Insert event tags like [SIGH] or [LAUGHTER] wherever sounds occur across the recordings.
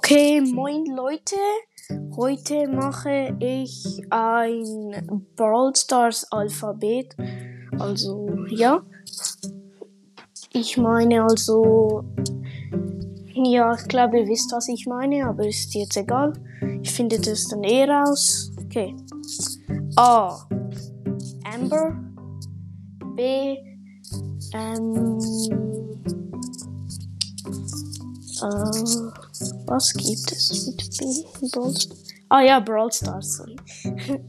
Okay, moin Leute. Heute mache ich ein Brawl Stars Alphabet. Also, ja. Ich meine also, ja, ich glaube, ihr wisst, was ich meine, aber ist jetzt egal. Ich finde das dann eh raus. Okay. A. Amber. B. Ähm, äh, was gibt es mit B? Brawl Ah ja, Brawl Stars, sorry. [LAUGHS]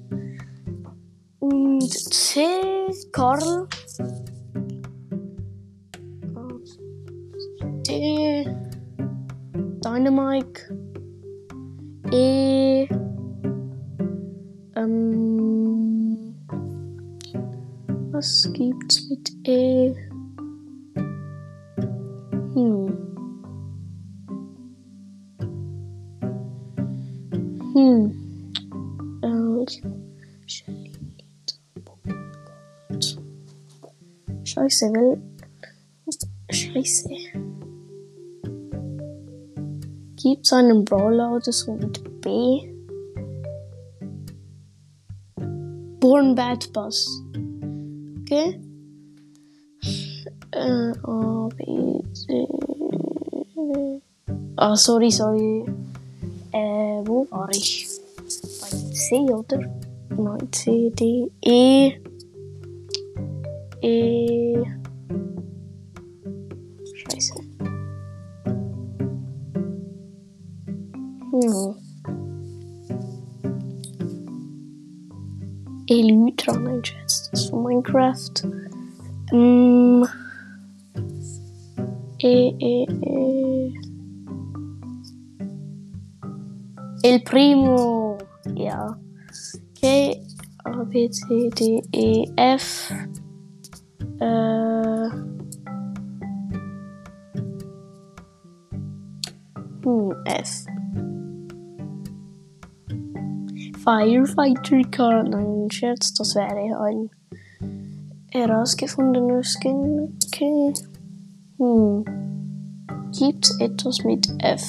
Und C, Karl. D, Dynamike. E, ähm, was gibt's mit E? Scheiße, will. Scheiße. Gibt's einen Brawler so mit B? Born Bad Bus. Okay. Äh, A, B, C. Ah, sorry, sorry. Äh, wo war ich? Bei C, oder? Nein, C, D, E. E. Hm. Elytra, nein, Schatz, das ist von Minecraft. Ähm. E, E, E. El Primo. Ja. Okay. A, B, C, D, E, F. Äh. Hm, F. Firefighter Car. Nein, Scherz, das wäre ein herausgefundener Skin. Okay. Hm. Gibt's etwas mit F?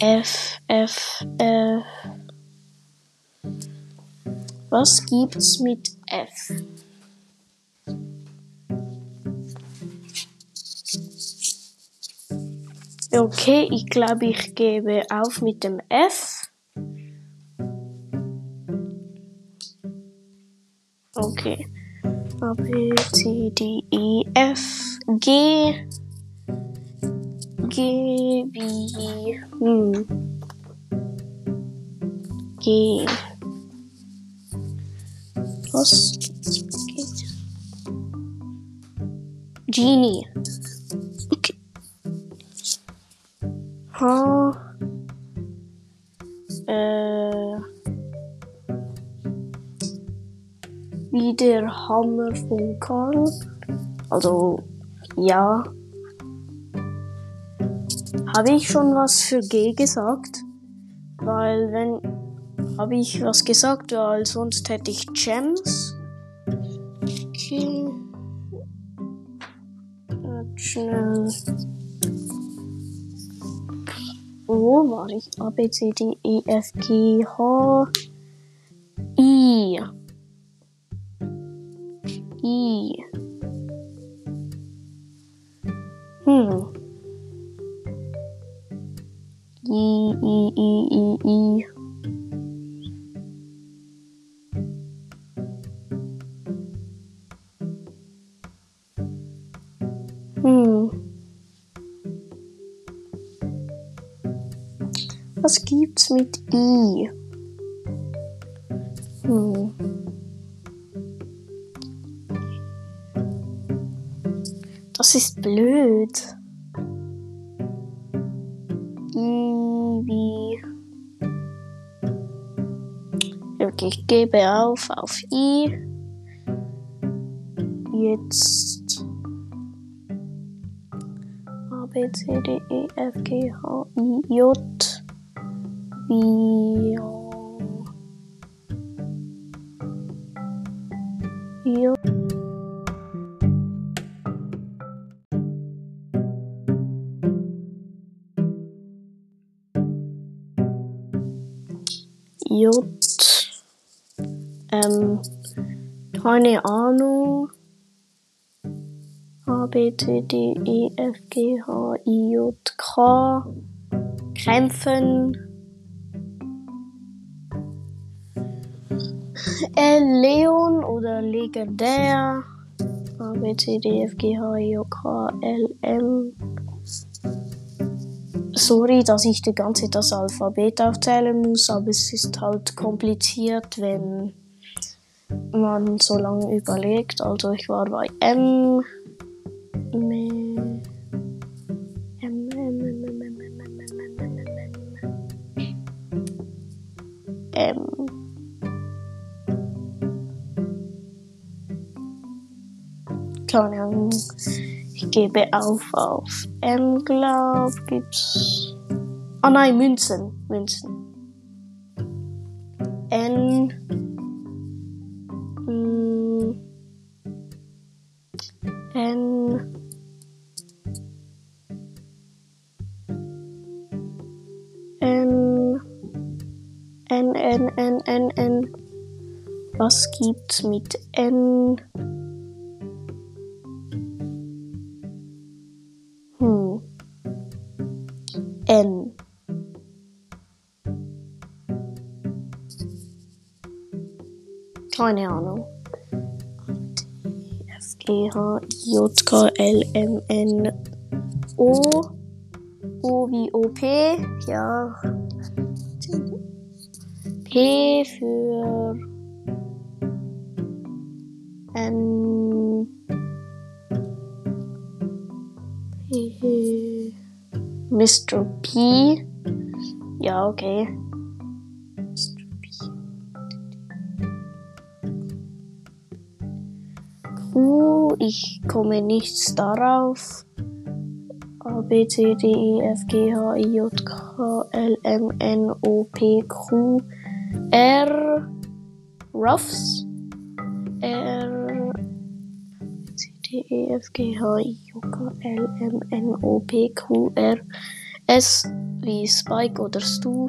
F, F, F. Was gibt's mit F? Okay, ich glaube, ich gebe auf mit dem F. Okay. A, B, C, D, E, F, G. G wie. Hm. G. Was? Genie. H. Äh. Wie der Hammer von Karl. Also, ja. Habe ich schon was für G gesagt? Weil wenn habe ich was gesagt, weil sonst hätte ich Gems. Okay. Schnell. Wo war ich? A, B, C, D, E, F, G, H, I. I. Hm. I, I, I, I, I. Was gibt's mit I? Hm. Das ist blöd. I wie. Ich gebe auf auf I. Jetzt. A, B, C, D, E, F, G, H, I, J. J. Ähm, keine Ahnung. A, B, C, D, E, F, G, H, I, J, K. Krämpfen. L, Leon oder legendär. A, B, C, D, F, G, H, I, J, K, L, M. Sorry, dass ich die ganze das Alphabet aufzählen muss, aber es ist halt kompliziert, wenn man so lange überlegt. Also ich war bei M. M. Keine. Ich gebe auf auf M, glaub, gibt's. Ah nein, Münzen. Münzen. N. Mm, N. N. N, N, N, N, N. Was gibt's mit N? N. Keine Ahnung. F, G, H, J, K, L, M, N, O. O wie OP. Ja. P für N. Mr. P. Ja, okay. Mr. P. Q. Ich komme nicht darauf. A, B, C, D, E, F, G, H, I, J, K, L, M, N, O, P, Q, R. Ruffs. D, E, F, G, H, I, J, K, L, M, N, O, P, Q, R. S wie Spike oder Stu.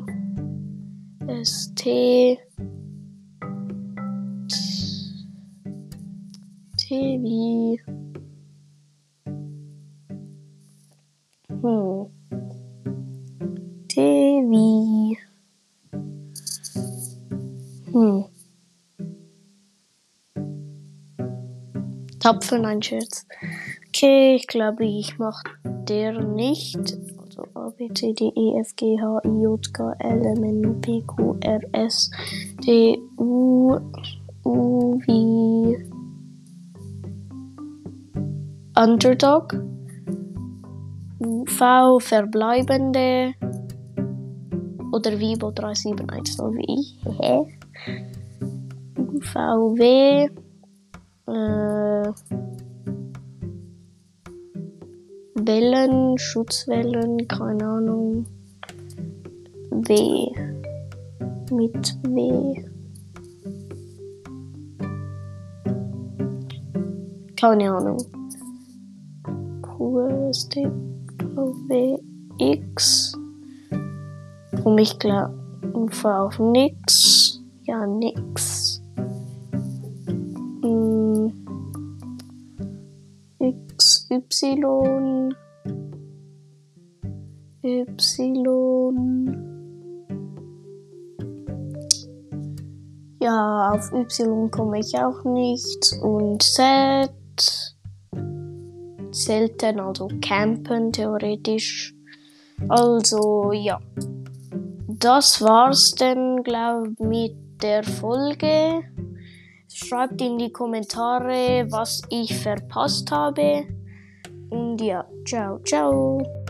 S, T. T wie. Hm. Tapfer, nein, Scherz. Okay, ich glaube, ich mache der nicht. Also A, B, C, D, E, F, G, H, I, J, K, L, M, N, P, Q, R, S, T, U, U wie Underdog. V verbleibende oder Vibo 3710 wie ich. [LAUGHS] Hehe. VW äh, Wellen, Schutzwellen, keine Ahnung. W. Mit W. Keine Ahnung. QST W X. Und ich glaube auf nix. Ja, nix. Y. Y. Ja, auf Y komme ich auch nicht. Und Z. Selten, also campen theoretisch. Also ja. Das war's denn, glaube ich, mit der Folge. Schreibt in die Kommentare, was ich verpasst habe. un día. Chao, chao.